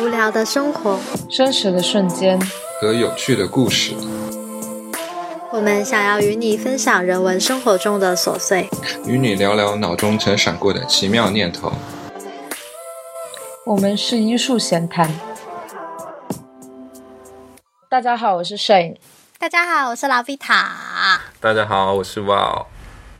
无聊的生活，真实的瞬间，和有趣的故事。我们想要与你分享人文生活中的琐碎，与你聊聊脑中曾闪过的奇妙念头。我们是医术闲谈。大家好，我是 Shane。大家好，我是拉比塔。大家好，我是 Wow。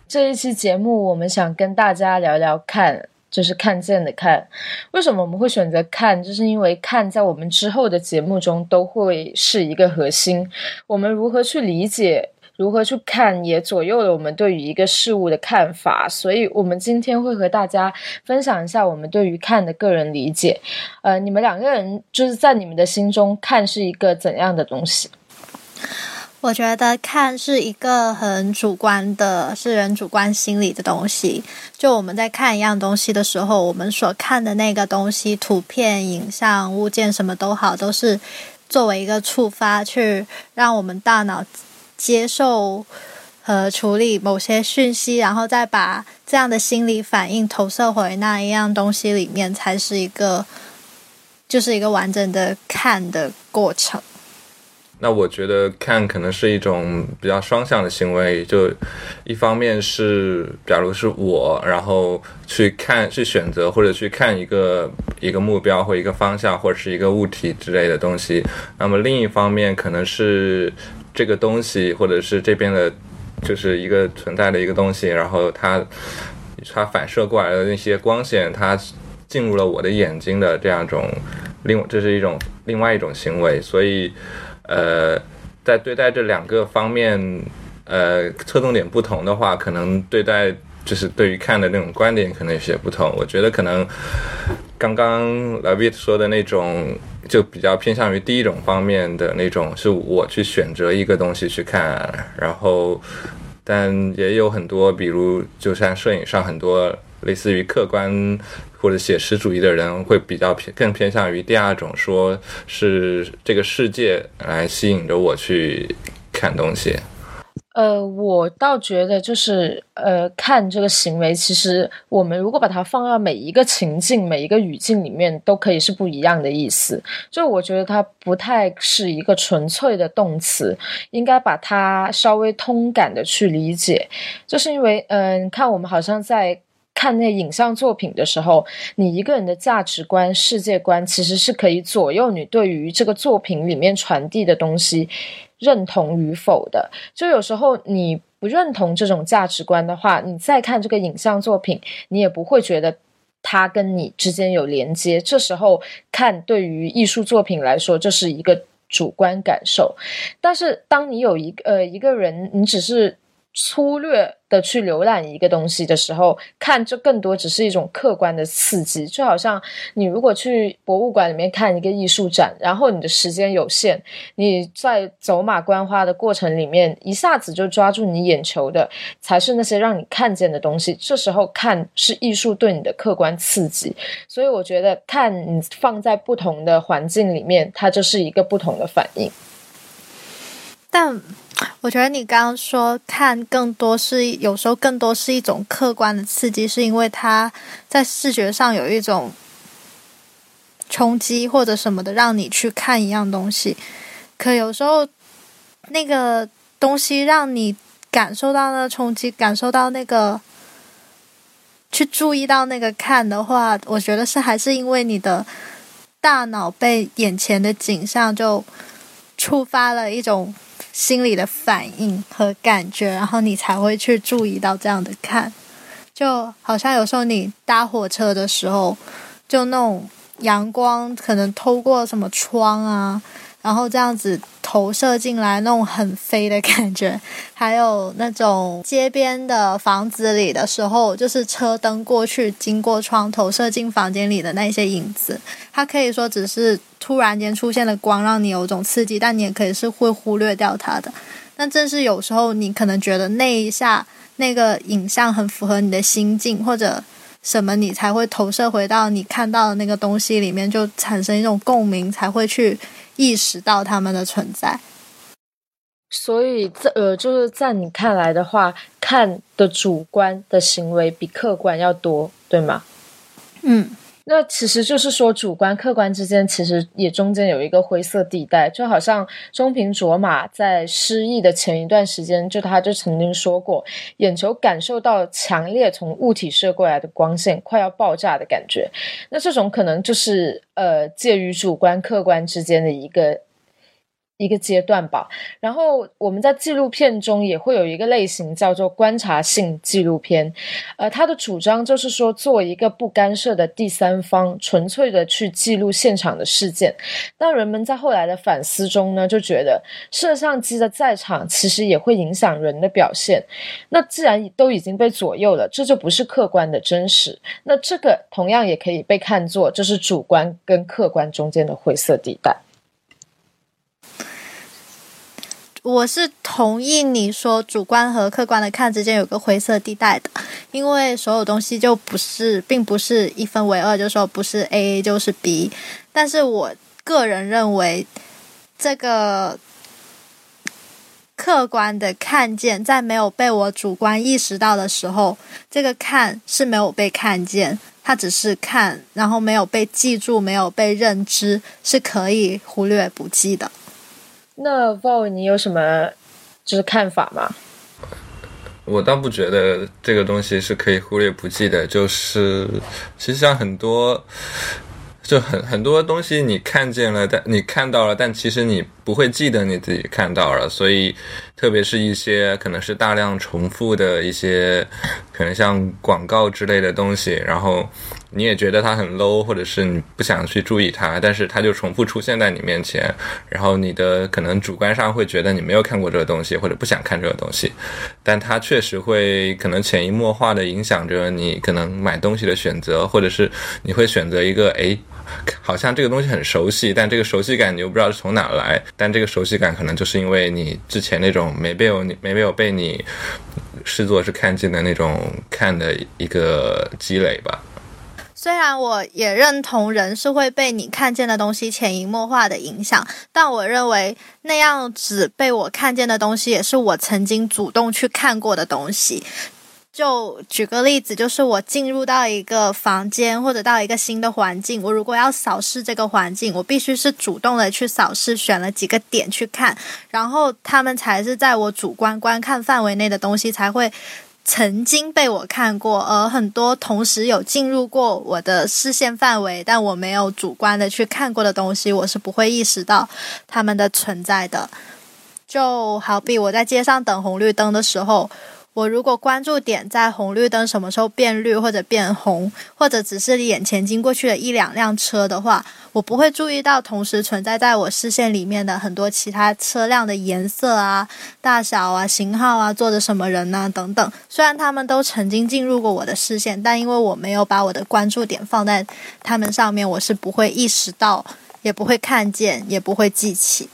这一期节目，我们想跟大家聊聊看，就是看见的看。为什么我们会选择看？就是因为看在我们之后的节目中都会是一个核心。我们如何去理解，如何去看，也左右了我们对于一个事物的看法。所以，我们今天会和大家分享一下我们对于看的个人理解。呃，你们两个人就是在你们的心中，看是一个怎样的东西？我觉得看是一个很主观的，是人主观心理的东西。就我们在看一样东西的时候，我们所看的那个东西，图片、影像、物件什么都好，都是作为一个触发，去让我们大脑接受和处理某些讯息，然后再把这样的心理反应投射回那一样东西里面，才是一个，就是一个完整的看的过程。那我觉得看可能是一种比较双向的行为，就一方面是，假如是我，然后去看、去选择或者去看一个一个目标或一个方向或者是一个物体之类的东西，那么另一方面可能是这个东西或者是这边的，就是一个存在的一个东西，然后它它反射过来的那些光线，它进入了我的眼睛的这样一种另这是一种另外一种行为，所以。呃，在对待这两个方面，呃，侧重点不同的话，可能对待就是对于看的那种观点可能有些不同。我觉得可能刚刚 l a v i t 说的那种，就比较偏向于第一种方面的那种，是我去选择一个东西去看，然后，但也有很多，比如就像摄影上很多类似于客观。或者写实主义的人会比较偏更偏向于第二种，说是这个世界来吸引着我去看东西。呃，我倒觉得就是呃，看这个行为，其实我们如果把它放到每一个情境、每一个语境里面，都可以是不一样的意思。就我觉得它不太是一个纯粹的动词，应该把它稍微通感的去理解。就是因为嗯，看我们好像在。看那影像作品的时候，你一个人的价值观、世界观其实是可以左右你对于这个作品里面传递的东西认同与否的。就有时候你不认同这种价值观的话，你再看这个影像作品，你也不会觉得它跟你之间有连接。这时候看对于艺术作品来说，这是一个主观感受。但是当你有一个呃一个人，你只是。粗略的去浏览一个东西的时候，看这更多只是一种客观的刺激，就好像你如果去博物馆里面看一个艺术展，然后你的时间有限，你在走马观花的过程里面，一下子就抓住你眼球的，才是那些让你看见的东西。这时候看是艺术对你的客观刺激，所以我觉得看你放在不同的环境里面，它就是一个不同的反应。但我觉得你刚刚说看更多是有时候更多是一种客观的刺激，是因为它在视觉上有一种冲击或者什么的，让你去看一样东西。可有时候那个东西让你感受到那个冲击，感受到那个去注意到那个看的话，我觉得是还是因为你的大脑被眼前的景象就触发了一种。心里的反应和感觉，然后你才会去注意到这样的看，就好像有时候你搭火车的时候，就那种阳光可能透过什么窗啊。然后这样子投射进来那种很飞的感觉，还有那种街边的房子里的时候，就是车灯过去经过窗投射进房间里的那些影子，它可以说只是突然间出现了光，让你有种刺激，但你也可以是会忽略掉它的。那正是有时候你可能觉得那一下那个影像很符合你的心境，或者什么，你才会投射回到你看到的那个东西里面，就产生一种共鸣，才会去。意识到他们的存在，所以在呃，就是在你看来的话，看的主观的行为比客观要多，对吗？嗯，那其实就是说，主观客观之间其实也中间有一个灰色地带，就好像中平卓玛在失忆的前一段时间，就他就曾经说过，眼球感受到强烈从物体射过来的光线，快要爆炸的感觉。那这种可能就是呃介于主观客观之间的一个。一个阶段吧，然后我们在纪录片中也会有一个类型叫做观察性纪录片，呃，它的主张就是说做一个不干涉的第三方，纯粹的去记录现场的事件。但人们在后来的反思中呢，就觉得摄像机的在场其实也会影响人的表现。那既然都已经被左右了，这就不是客观的真实。那这个同样也可以被看作就是主观跟客观中间的灰色地带。我是同意你说主观和客观的看之间有个灰色地带的，因为所有东西就不是，并不是一分为二，就说不是 A 就是 B。但是我个人认为，这个客观的看见，在没有被我主观意识到的时候，这个看是没有被看见，它只是看，然后没有被记住，没有被认知，是可以忽略不计的。那 Vo，你有什么就是看法吗？我倒不觉得这个东西是可以忽略不计的，就是其实像很多，就很很多东西你看见了，但你看到了，但其实你不会记得你自己看到了，所以特别是一些可能是大量重复的一些，可能像广告之类的东西，然后。你也觉得它很 low，或者是你不想去注意它，但是它就重复出现在你面前，然后你的可能主观上会觉得你没有看过这个东西，或者不想看这个东西，但它确实会可能潜移默化的影响着你可能买东西的选择，或者是你会选择一个诶，好像这个东西很熟悉，但这个熟悉感你又不知道是从哪来，但这个熟悉感可能就是因为你之前那种没被有你没没有被你视作是看见的那种看的一个积累吧。虽然我也认同人是会被你看见的东西潜移默化的影响，但我认为那样子被我看见的东西，也是我曾经主动去看过的东西。就举个例子，就是我进入到一个房间或者到一个新的环境，我如果要扫视这个环境，我必须是主动的去扫视，选了几个点去看，然后他们才是在我主观观看范围内的东西才会。曾经被我看过，而很多同时有进入过我的视线范围，但我没有主观的去看过的东西，我是不会意识到它们的存在的。就好比我在街上等红绿灯的时候。我如果关注点在红绿灯什么时候变绿或者变红，或者只是眼前经过去的一两辆车的话，我不会注意到同时存在在我视线里面的很多其他车辆的颜色啊、大小啊、型号啊、坐着什么人呐等等。虽然他们都曾经进入过我的视线，但因为我没有把我的关注点放在他们上面，我是不会意识到，也不会看见，也不会记起。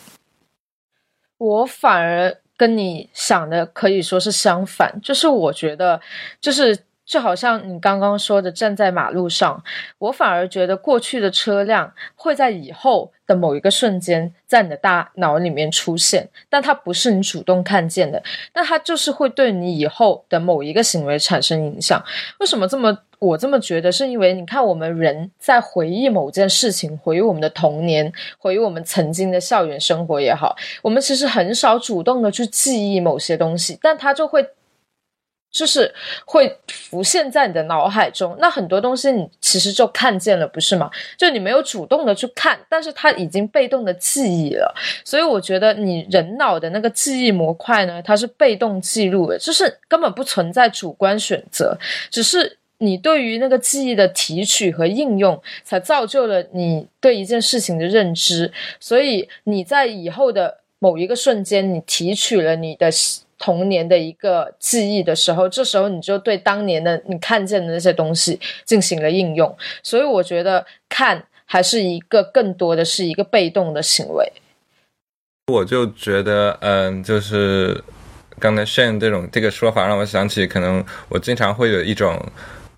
我反而。跟你想的可以说是相反，就是我觉得，就是就好像你刚刚说的，站在马路上，我反而觉得过去的车辆会在以后。的某一个瞬间，在你的大脑里面出现，但它不是你主动看见的，但它就是会对你以后的某一个行为产生影响。为什么这么我这么觉得？是因为你看，我们人在回忆某件事情，回忆我们的童年，回忆我们曾经的校园生活也好，我们其实很少主动的去记忆某些东西，但它就会。就是会浮现在你的脑海中，那很多东西你其实就看见了，不是吗？就你没有主动的去看，但是它已经被动的记忆了。所以我觉得你人脑的那个记忆模块呢，它是被动记录的，就是根本不存在主观选择，只是你对于那个记忆的提取和应用，才造就了你对一件事情的认知。所以你在以后的某一个瞬间，你提取了你的。童年的一个记忆的时候，这时候你就对当年的你看见的那些东西进行了应用，所以我觉得看还是一个更多的是一个被动的行为。我就觉得，嗯，就是刚才 Shane 这种这个说法让我想起，可能我经常会有一种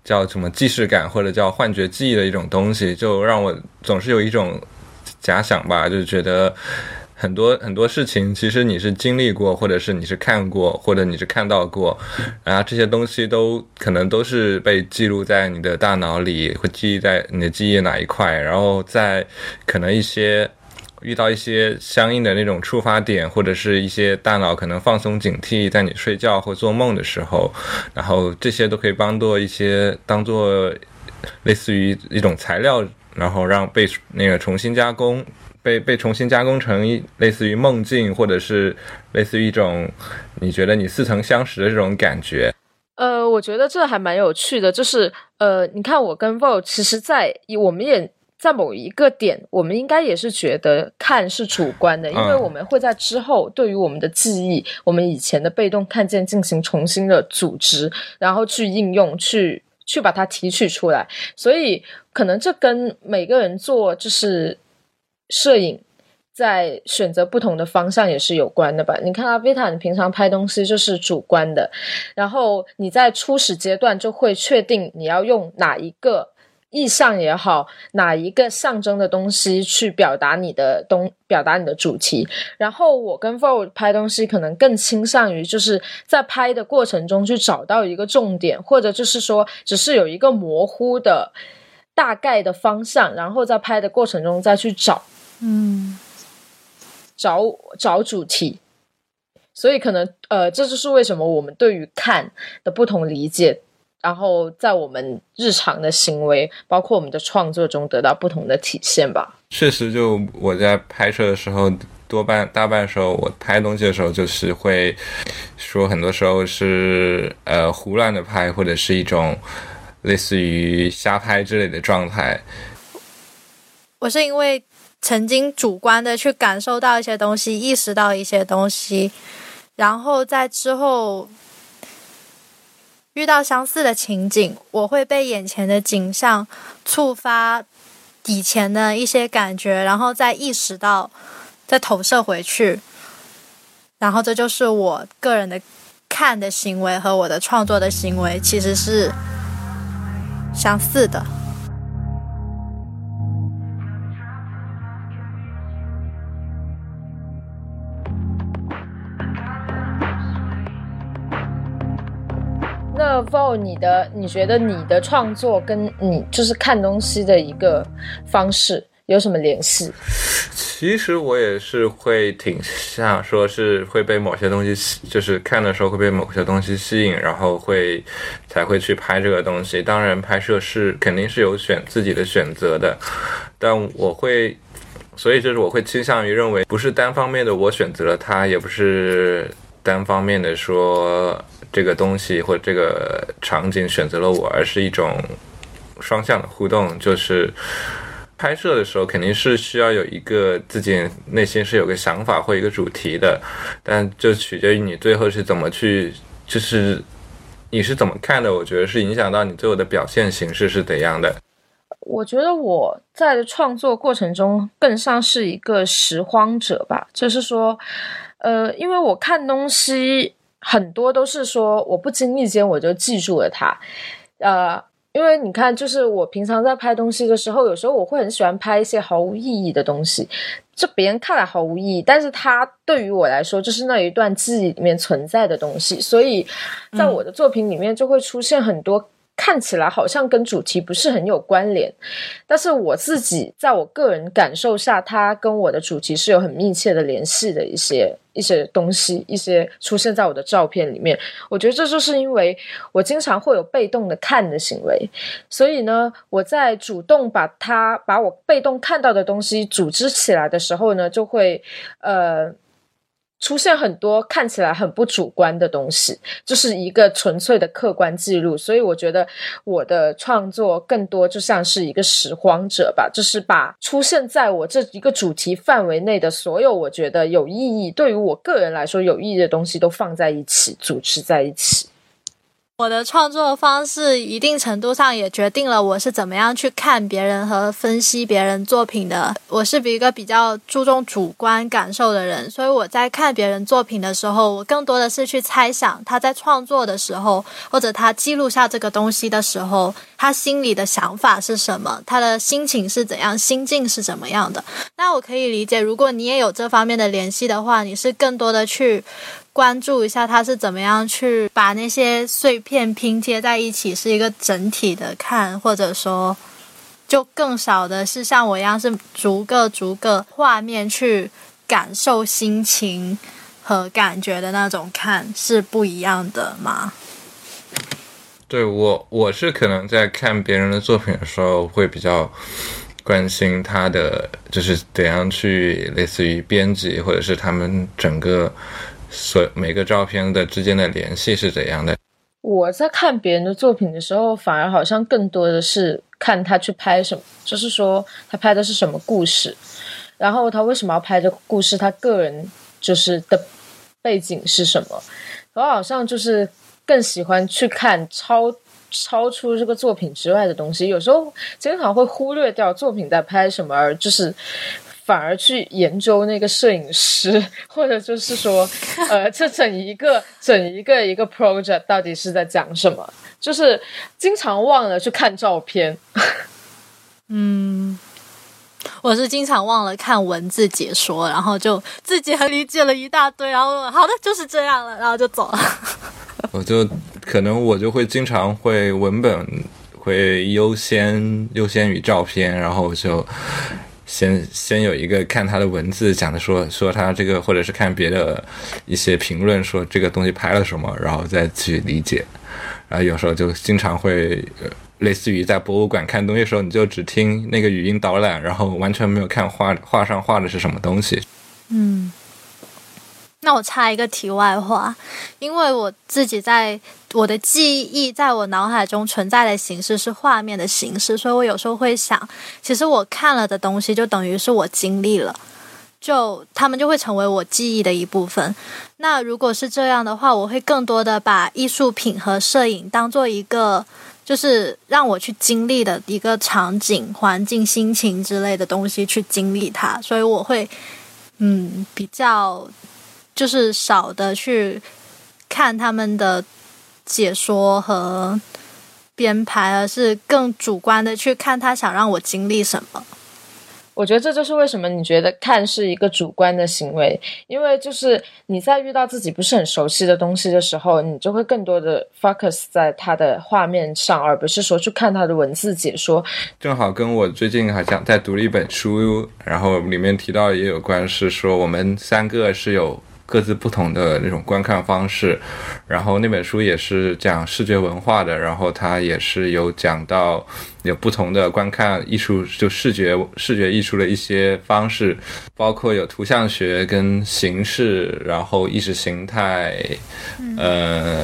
叫什么既视感或者叫幻觉记忆的一种东西，就让我总是有一种假想吧，就是觉得。很多很多事情，其实你是经历过，或者是你是看过，或者你是看到过，然后这些东西都可能都是被记录在你的大脑里，会记忆在你的记忆哪一块，然后在可能一些遇到一些相应的那种触发点，或者是一些大脑可能放松警惕，在你睡觉或做梦的时候，然后这些都可以帮做一些当做类似于一种材料，然后让被那个重新加工。被被重新加工成一类似于梦境，或者是类似于一种你觉得你似曾相识的这种感觉。呃，我觉得这还蛮有趣的，就是呃，你看我跟 Vo，其实，在我们也在某一个点，我们应该也是觉得看是主观的，因为我们会在之后对于我们的记忆，我们以前的被动看见进行重新的组织，然后去应用，去去把它提取出来。所以，可能这跟每个人做就是。摄影在选择不同的方向也是有关的吧？你看阿维塔，你平常拍东西就是主观的，然后你在初始阶段就会确定你要用哪一个意象也好，哪一个象征的东西去表达你的东，表达你的主题。然后我跟 For 拍东西可能更倾向于就是在拍的过程中去找到一个重点，或者就是说只是有一个模糊的大概的方向，然后在拍的过程中再去找。嗯，找找主题，所以可能呃，这就是为什么我们对于看的不同理解，然后在我们日常的行为，包括我们的创作中得到不同的体现吧。确实，就我在拍摄的时候，多半大半时候我拍东西的时候，就是会说很多时候是呃胡乱的拍，或者是一种类似于瞎拍之类的状态。我是因为。曾经主观的去感受到一些东西，意识到一些东西，然后在之后遇到相似的情景，我会被眼前的景象触发以前的一些感觉，然后再意识到，再投射回去，然后这就是我个人的看的行为和我的创作的行为其实是相似的。那 Vo，你的你觉得你的创作跟你就是看东西的一个方式有什么联系？其实我也是会挺像说是会被某些东西，就是看的时候会被某些东西吸引，然后会才会去拍这个东西。当然，拍摄是肯定是有选自己的选择的，但我会，所以就是我会倾向于认为，不是单方面的我选择了它，也不是单方面的说。这个东西或这个场景选择了我，而是一种双向的互动。就是拍摄的时候，肯定是需要有一个自己内心是有个想法或一个主题的，但就取决于你最后是怎么去，就是你是怎么看的。我觉得是影响到你最后的表现形式是怎样的。我觉得我在创作过程中更像是一个拾荒者吧，就是说，呃，因为我看东西。很多都是说我不经意间我就记住了它，呃，因为你看，就是我平常在拍东西的时候，有时候我会很喜欢拍一些毫无意义的东西，就别人看来毫无意义，但是它对于我来说就是那一段记忆里面存在的东西，所以在我的作品里面就会出现很多。看起来好像跟主题不是很有关联，但是我自己在我个人感受下，它跟我的主题是有很密切的联系的一些一些东西，一些出现在我的照片里面。我觉得这就是因为我经常会有被动的看的行为，所以呢，我在主动把它把我被动看到的东西组织起来的时候呢，就会呃。出现很多看起来很不主观的东西，就是一个纯粹的客观记录。所以我觉得我的创作更多就像是一个拾荒者吧，就是把出现在我这一个主题范围内的所有我觉得有意义、对于我个人来说有意义的东西都放在一起，组织在一起。我的创作方式一定程度上也决定了我是怎么样去看别人和分析别人作品的。我是一个比较注重主观感受的人，所以我在看别人作品的时候，我更多的是去猜想他在创作的时候，或者他记录下这个东西的时候，他心里的想法是什么，他的心情是怎样，心境是怎么样的。那我可以理解，如果你也有这方面的联系的话，你是更多的去。关注一下他是怎么样去把那些碎片拼贴在一起，是一个整体的看，或者说，就更少的是像我一样是逐个逐个画面去感受心情和感觉的那种看，是不一样的吗？对我，我是可能在看别人的作品的时候，会比较关心他的就是怎样去类似于编辑，或者是他们整个。所每个照片的之间的联系是怎样的？我在看别人的作品的时候，反而好像更多的是看他去拍什么，就是说他拍的是什么故事，然后他为什么要拍这个故事，他个人就是的背景是什么。我好像就是更喜欢去看超超出这个作品之外的东西，有时候经常会忽略掉作品在拍什么，而就是。反而去研究那个摄影师，或者就是说，呃，这整一个整一个一个 project 到底是在讲什么？就是经常忘了去看照片。嗯，我是经常忘了看文字解说，然后就自己还理解了一大堆，然后好的就是这样了，然后就走了。我就可能我就会经常会文本会优先优先于照片，然后就。先先有一个看他的文字讲的说说他这个，或者是看别的一些评论说这个东西拍了什么，然后再去理解。然后有时候就经常会类似于在博物馆看东西的时候，你就只听那个语音导览，然后完全没有看画画上画的是什么东西。嗯。那我插一个题外话，因为我自己在我的记忆在我脑海中存在的形式是画面的形式，所以我有时候会想，其实我看了的东西就等于是我经历了，就他们就会成为我记忆的一部分。那如果是这样的话，我会更多的把艺术品和摄影当做一个，就是让我去经历的一个场景、环境、心情之类的东西去经历它，所以我会嗯比较。就是少的去看他们的解说和编排，而是更主观的去看他想让我经历什么。我觉得这就是为什么你觉得看是一个主观的行为，因为就是你在遇到自己不是很熟悉的东西的时候，你就会更多的 focus 在它的画面上，而不是说去看它的文字解说。正好跟我最近好像在读了一本书，然后里面提到也有关，是说我们三个是有。各自不同的那种观看方式，然后那本书也是讲视觉文化的，然后它也是有讲到有不同的观看艺术，就视觉视觉艺术的一些方式，包括有图像学跟形式，然后意识形态，呃，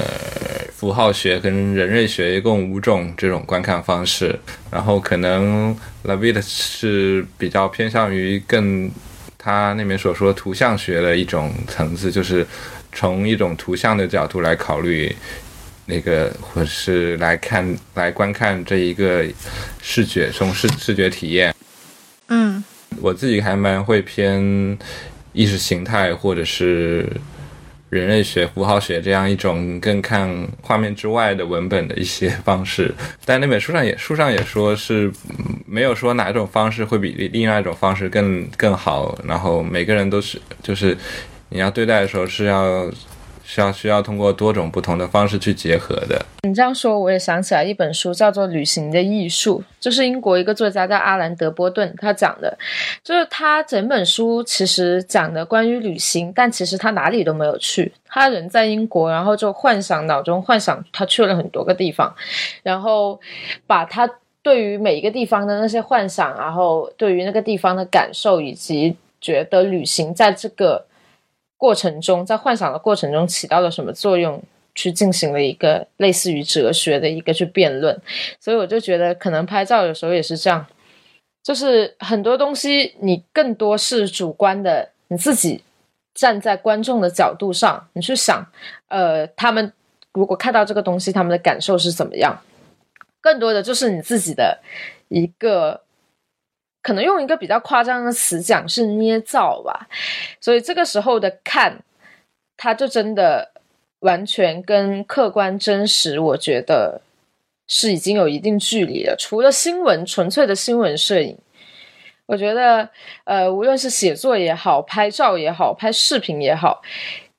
符号学跟人类学，一共五种这种观看方式，然后可能 Lavit 是比较偏向于更。他那边所说图像学的一种层次，就是从一种图像的角度来考虑那个，或者是来看、来观看这一个视觉，从视视觉体验。嗯，我自己还蛮会偏意识形态，或者是。人类学、符号学这样一种更看画面之外的文本的一些方式，但那本书上也书上也说是没有说哪一种方式会比另外一种方式更更好，然后每个人都是就是你要对待的时候是要。需要需要通过多种不同的方式去结合的。你这样说，我也想起来一本书，叫做《旅行的艺术》，就是英国一个作家叫阿兰·德波顿，他讲的，就是他整本书其实讲的关于旅行，但其实他哪里都没有去，他人在英国，然后就幻想脑中幻想他去了很多个地方，然后把他对于每一个地方的那些幻想，然后对于那个地方的感受，以及觉得旅行在这个。过程中，在幻想的过程中起到了什么作用？去进行了一个类似于哲学的一个去辩论，所以我就觉得，可能拍照有时候也是这样，就是很多东西你更多是主观的，你自己站在观众的角度上，你去想，呃，他们如果看到这个东西，他们的感受是怎么样？更多的就是你自己的一个，可能用一个比较夸张的词讲是捏造吧。所以这个时候的看，它就真的完全跟客观真实，我觉得是已经有一定距离了。除了新闻，纯粹的新闻摄影。我觉得，呃，无论是写作也好，拍照也好，拍视频也好，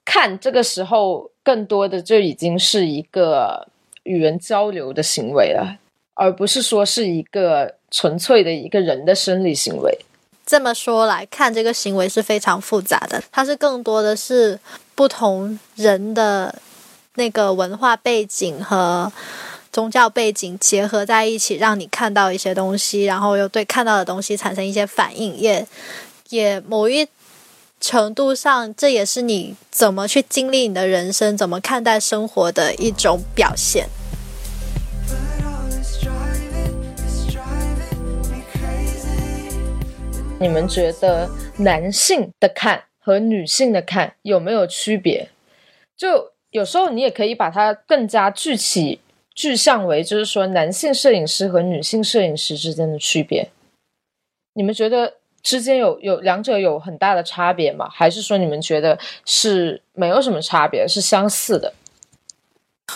看这个时候更多的就已经是一个与人交流的行为了，而不是说是一个纯粹的一个人的生理行为。这么说来看，这个行为是非常复杂的，它是更多的是不同人的那个文化背景和。宗教背景结合在一起，让你看到一些东西，然后又对看到的东西产生一些反应，也也某一程度上，这也是你怎么去经历你的人生，怎么看待生活的一种表现。你们觉得男性的看和女性的看有没有区别？就有时候你也可以把它更加具体。具象为就是说，男性摄影师和女性摄影师之间的区别，你们觉得之间有有两者有很大的差别吗？还是说你们觉得是没有什么差别，是相似的？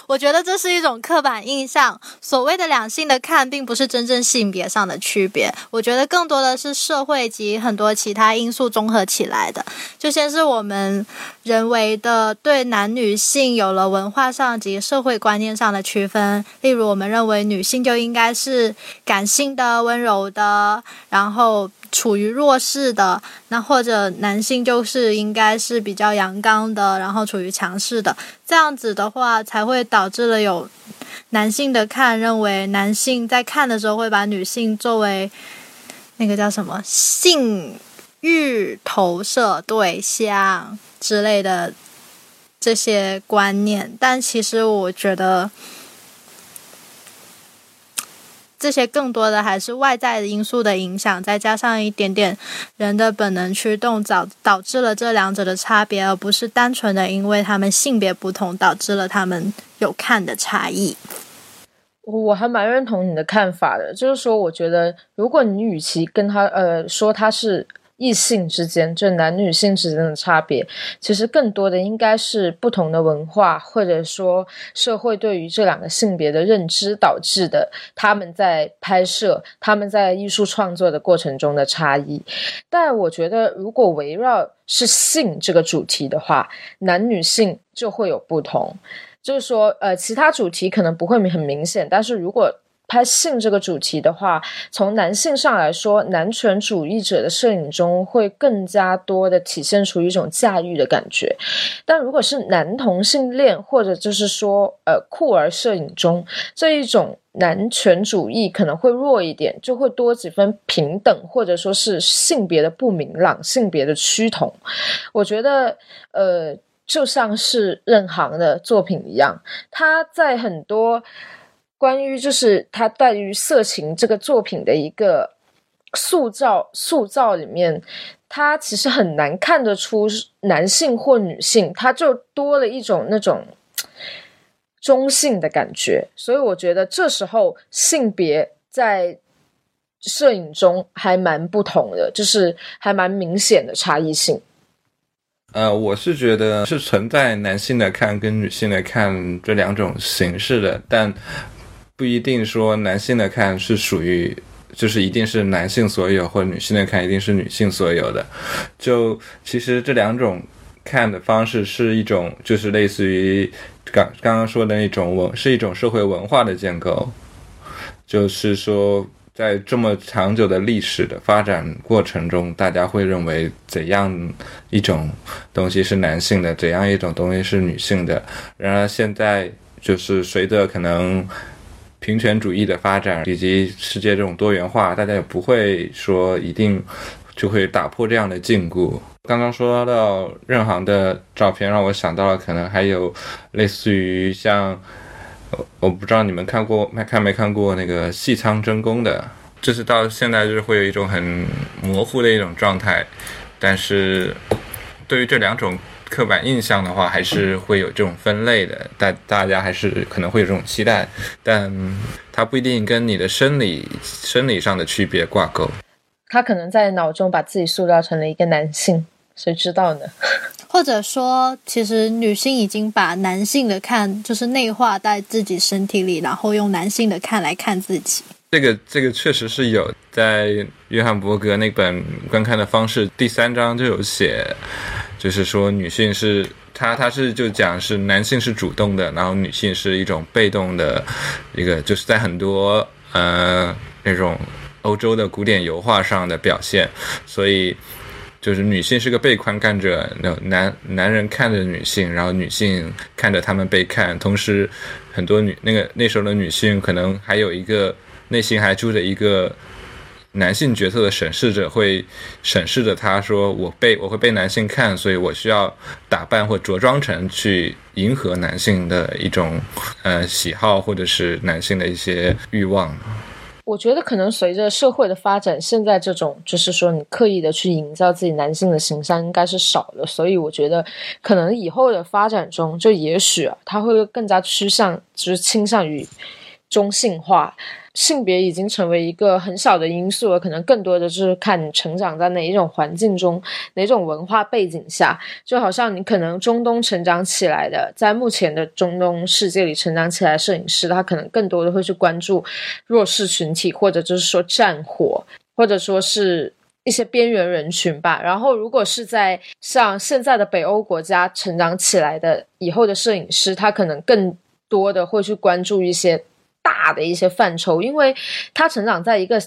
我觉得这是一种刻板印象。所谓的两性的看，并不是真正性别上的区别。我觉得更多的是社会及很多其他因素综合起来的。就先是我们人为的对男女性有了文化上及社会观念上的区分。例如，我们认为女性就应该是感性的、温柔的，然后。处于弱势的，那或者男性就是应该是比较阳刚的，然后处于强势的，这样子的话才会导致了有男性的看认为男性在看的时候会把女性作为那个叫什么性欲投射对象之类的这些观念，但其实我觉得。这些更多的还是外在的因素的影响，再加上一点点人的本能驱动，导导致了这两者的差别，而不是单纯的因为他们性别不同导致了他们有看的差异。我还蛮认同你的看法的，就是说，我觉得如果你与其跟他呃说他是。异性之间，就男女性之间的差别，其实更多的应该是不同的文化，或者说社会对于这两个性别的认知导致的。他们在拍摄、他们在艺术创作的过程中的差异。但我觉得，如果围绕是性这个主题的话，男女性就会有不同。就是说，呃，其他主题可能不会很明显，但是如果拍性这个主题的话，从男性上来说，男权主义者的摄影中会更加多的体现出一种驾驭的感觉。但如果是男同性恋或者就是说呃酷儿摄影中，这一种男权主义可能会弱一点，就会多几分平等或者说是性别的不明朗、性别的趋同。我觉得呃，就像是任航的作品一样，他在很多。关于就是他对于色情这个作品的一个塑造，塑造里面，他其实很难看得出男性或女性，他就多了一种那种中性的感觉。所以我觉得这时候性别在摄影中还蛮不同的，就是还蛮明显的差异性。呃，我是觉得是存在男性的看跟女性的看这两种形式的，但。不一定说男性的看是属于，就是一定是男性所有，或女性的看一定是女性所有的。就其实这两种看的方式是一种，就是类似于刚刚刚说的那种文，是一种社会文化的建构。就是说，在这么长久的历史的发展过程中，大家会认为怎样一种东西是男性的，怎样一种东西是女性的。然而现在就是随着可能。平权主义的发展以及世界这种多元化，大家也不会说一定就会打破这样的禁锢。刚刚说到任航的照片，让我想到了可能还有类似于像，我不知道你们看过没看没看过那个细仓真弓的，就是到现在就是会有一种很模糊的一种状态，但是对于这两种刻板印象的话，还是会有这种分类的，大大家还是可能会有这种期待，但它不一定跟你的生理生理上的区别挂钩。他可能在脑中把自己塑造成了一个男性，谁知道呢？或者说，其实女性已经把男性的看就是内化在自己身体里，然后用男性的看来看自己。这个这个确实是有，在约翰伯格那本观看的方式第三章就有写，就是说女性是她，她是就讲是男性是主动的，然后女性是一种被动的一个，就是在很多呃那种欧洲的古典油画上的表现，所以就是女性是个被观看者，那男男人看着女性，然后女性看着他们被看，同时很多女那个那时候的女性可能还有一个内心还住着一个男性角色的审视者，会审视着他说我被我会被男性看，所以我需要打扮或着装成去迎合男性的一种呃喜好或者是男性的一些欲望。我觉得可能随着社会的发展，现在这种就是说你刻意的去营造自己男性的形象应该是少了，所以我觉得可能以后的发展中，就也许，他会更加趋向就是倾向于中性化。性别已经成为一个很小的因素了，可能更多的就是看你成长在哪一种环境中，哪种文化背景下。就好像你可能中东成长起来的，在目前的中东世界里成长起来，摄影师他可能更多的会去关注弱势群体，或者就是说战火，或者说是一些边缘人群吧。然后，如果是在像现在的北欧国家成长起来的以后的摄影师，他可能更多的会去关注一些。大的一些范畴，因为他成长在一个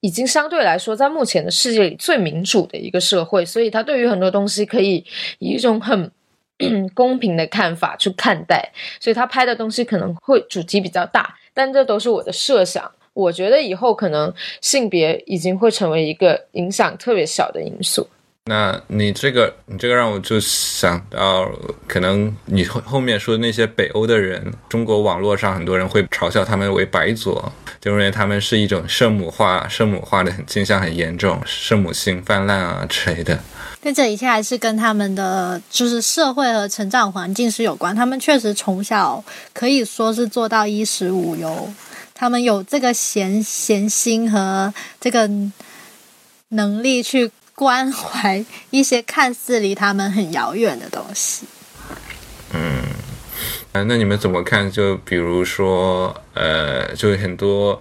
已经相对来说在目前的世界里最民主的一个社会，所以他对于很多东西可以以一种很 公平的看法去看待，所以他拍的东西可能会主题比较大，但这都是我的设想。我觉得以后可能性别已经会成为一个影响特别小的因素。那你这个，你这个让我就想到，可能你后后面说的那些北欧的人，中国网络上很多人会嘲笑他们为白左，就认为他们是一种圣母化、圣母化的很倾向很严重，圣母心泛滥啊之类的。但这一切还是跟他们的就是社会和成长环境是有关。他们确实从小可以说是做到衣食无忧，他们有这个闲闲心和这个能力去。关怀一些看似离他们很遥远的东西。嗯，啊，那你们怎么看？就比如说，呃，就很多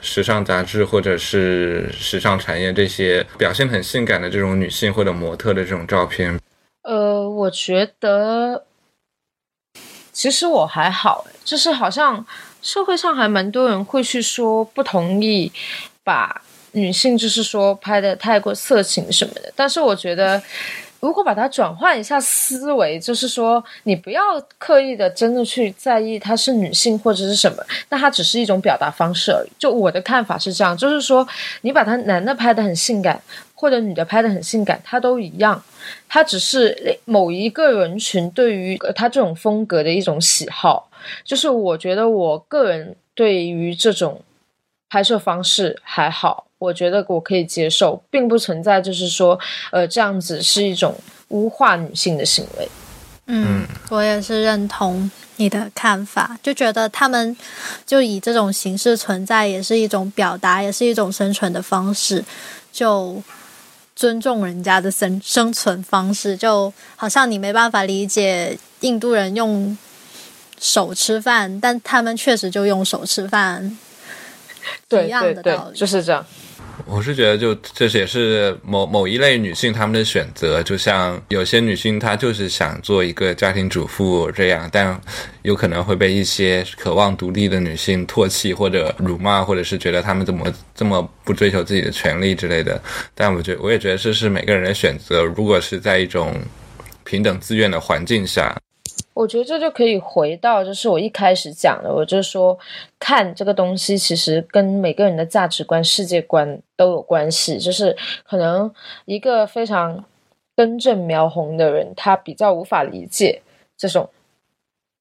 时尚杂志或者是时尚产业这些表现很性感的这种女性或者模特的这种照片。呃，我觉得其实我还好，就是好像社会上还蛮多人会去说不同意把。女性就是说拍的太过色情什么的，但是我觉得，如果把它转换一下思维，就是说你不要刻意的真的去在意她是女性或者是什么，那它只是一种表达方式而已。就我的看法是这样，就是说你把他男的拍的很性感，或者女的拍的很性感，它都一样，它只是某一个人群对于他这种风格的一种喜好。就是我觉得我个人对于这种拍摄方式还好。我觉得我可以接受，并不存在就是说，呃，这样子是一种污化女性的行为。嗯，我也是认同你的看法，就觉得他们就以这种形式存在，也是一种表达，也是一种生存的方式。就尊重人家的生生存方式，就好像你没办法理解印度人用手吃饭，但他们确实就用手吃饭，一样的道理，就是这样。我是觉得，就这也是某某一类女性她们的选择。就像有些女性，她就是想做一个家庭主妇这样，但有可能会被一些渴望独立的女性唾弃或者辱骂，或者是觉得她们怎么这么不追求自己的权利之类的。但我觉我也觉得这是每个人的选择。如果是在一种平等自愿的环境下。我觉得这就可以回到，就是我一开始讲的，我就说看这个东西，其实跟每个人的价值观、世界观都有关系。就是可能一个非常根正苗红的人，他比较无法理解这种，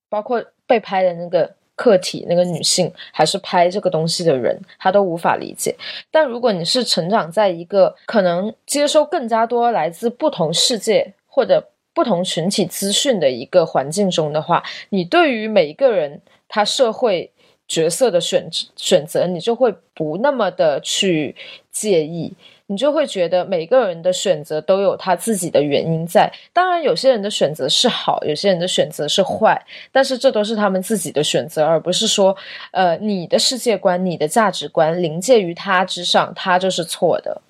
包括被拍的那个客体那个女性，还是拍这个东西的人，他都无法理解。但如果你是成长在一个可能接收更加多来自不同世界或者。不同群体资讯的一个环境中的话，你对于每一个人他社会角色的选选择，你就会不那么的去介意。你就会觉得每个人的选择都有他自己的原因在。当然，有些人的选择是好，有些人的选择是坏，但是这都是他们自己的选择，而不是说，呃，你的世界观、你的价值观临界于他之上，他就是错的。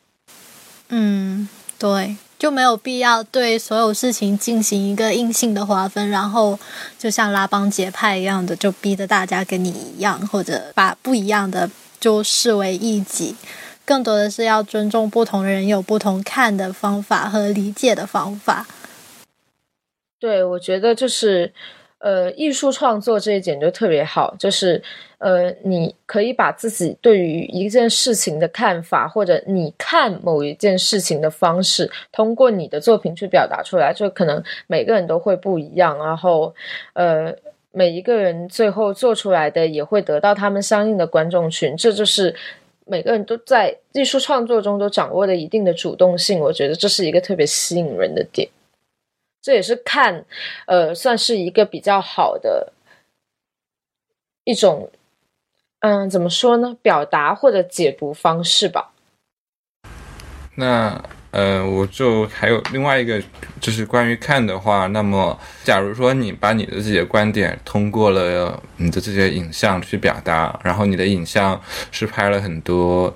嗯，对，就没有必要对所有事情进行一个硬性的划分，然后就像拉帮结派一样的，就逼着大家跟你一样，或者把不一样的就视为异己。更多的是要尊重不同人有不同看的方法和理解的方法。对，我觉得就是，呃，艺术创作这一点就特别好，就是，呃，你可以把自己对于一件事情的看法，或者你看某一件事情的方式，通过你的作品去表达出来，就可能每个人都会不一样，然后，呃，每一个人最后做出来的也会得到他们相应的观众群，这就是。每个人都在艺术创作中都掌握了一定的主动性，我觉得这是一个特别吸引人的点。这也是看，呃，算是一个比较好的一种，嗯，怎么说呢？表达或者解读方式吧。那。呃，我就还有另外一个，就是关于看的话，那么假如说你把你的自己的观点通过了你的这些影像去表达，然后你的影像是拍了很多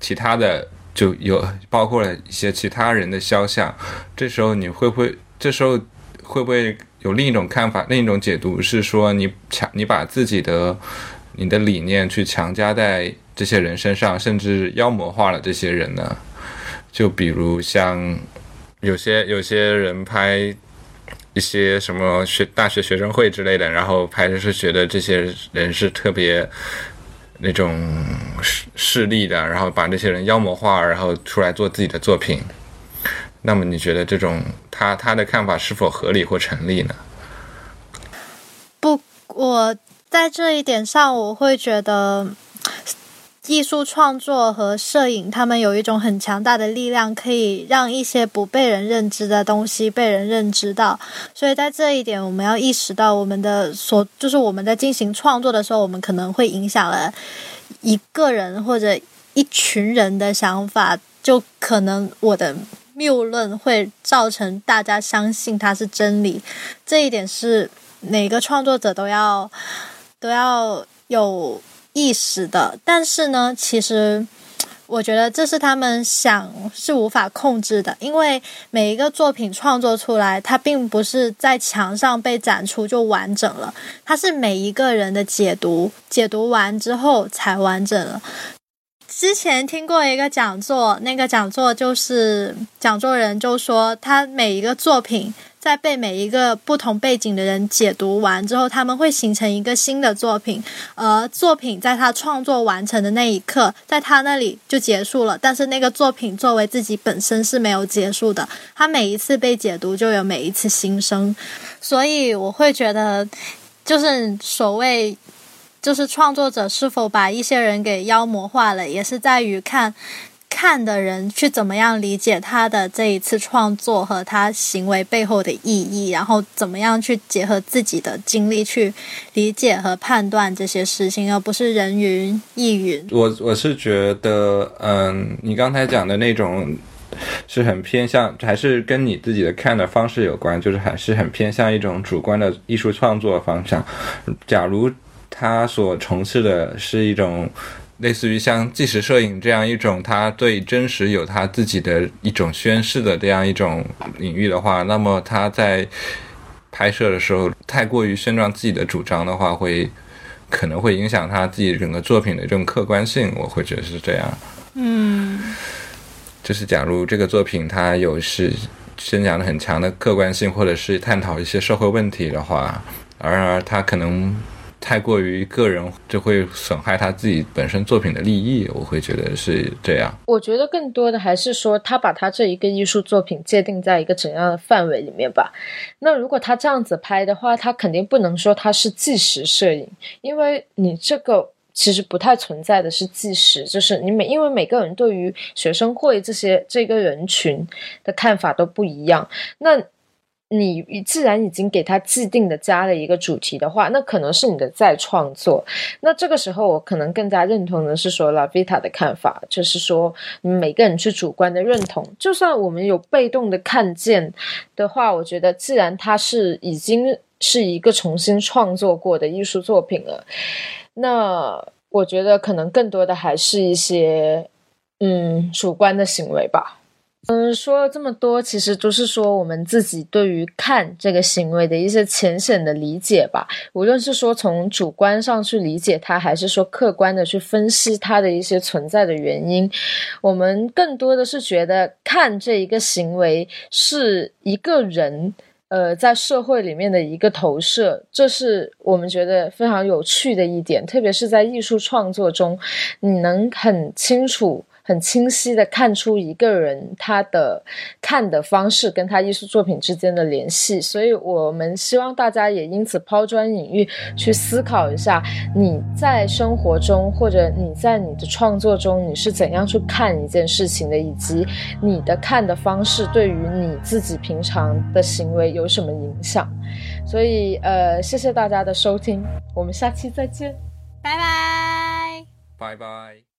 其他的，就有包括了一些其他人的肖像，这时候你会不会，这时候会不会有另一种看法，另一种解读是说你强，你把自己的你的理念去强加在这些人身上，甚至妖魔化了这些人呢？就比如像有些有些人拍一些什么学大学学生会之类的，然后拍的是觉得这些人是特别那种势势力的，然后把这些人妖魔化，然后出来做自己的作品。那么你觉得这种他他的看法是否合理或成立呢？不，我在这一点上我会觉得。艺术创作和摄影，他们有一种很强大的力量，可以让一些不被人认知的东西被人认知到。所以在这一点，我们要意识到，我们的所就是我们在进行创作的时候，我们可能会影响了一个人或者一群人的想法，就可能我的谬论会造成大家相信它是真理。这一点是每个创作者都要都要有。意识的，但是呢，其实我觉得这是他们想是无法控制的，因为每一个作品创作出来，它并不是在墙上被展出就完整了，它是每一个人的解读，解读完之后才完整了。之前听过一个讲座，那个讲座就是讲座人就说，他每一个作品。在被每一个不同背景的人解读完之后，他们会形成一个新的作品，而作品在他创作完成的那一刻，在他那里就结束了。但是那个作品作为自己本身是没有结束的，他每一次被解读就有每一次新生，所以我会觉得，就是所谓，就是创作者是否把一些人给妖魔化了，也是在于看。看的人去怎么样理解他的这一次创作和他行为背后的意义，然后怎么样去结合自己的经历去理解和判断这些事情，而不是人云亦云。我我是觉得，嗯，你刚才讲的那种是很偏向，还是跟你自己的看的方式有关，就是还是很偏向一种主观的艺术创作方向。假如他所从事的是一种。类似于像纪实摄影这样一种，他对真实有他自己的一种宣誓的这样一种领域的话，那么他在拍摄的时候太过于宣传自己的主张的话，会可能会影响他自己整个作品的这种客观性。我会觉得是这样。嗯，就是假如这个作品它有是宣讲的很强的客观性，或者是探讨一些社会问题的话，然而他可能。太过于个人，就会损害他自己本身作品的利益。我会觉得是这样。我觉得更多的还是说，他把他这一个艺术作品界定在一个怎样的范围里面吧。那如果他这样子拍的话，他肯定不能说他是纪实摄影，因为你这个其实不太存在的是纪实，就是你每因为每个人对于学生会这些这个人群的看法都不一样。那你既然已经给他既定的加了一个主题的话，那可能是你的再创作。那这个时候，我可能更加认同的是说拉维塔的看法，就是说每个人是主观的认同。就算我们有被动的看见的话，我觉得既然它是已经是一个重新创作过的艺术作品了，那我觉得可能更多的还是一些嗯主观的行为吧。嗯，说了这么多，其实都是说我们自己对于看这个行为的一些浅显的理解吧。无论是说从主观上去理解它，还是说客观的去分析它的一些存在的原因，我们更多的是觉得看这一个行为是一个人呃在社会里面的一个投射，这是我们觉得非常有趣的一点。特别是在艺术创作中，你能很清楚。很清晰的看出一个人他的看的方式跟他艺术作品之间的联系，所以我们希望大家也因此抛砖引玉，去思考一下你在生活中或者你在你的创作中你是怎样去看一件事情的，以及你的看的方式对于你自己平常的行为有什么影响。所以，呃，谢谢大家的收听，我们下期再见，拜拜，拜拜。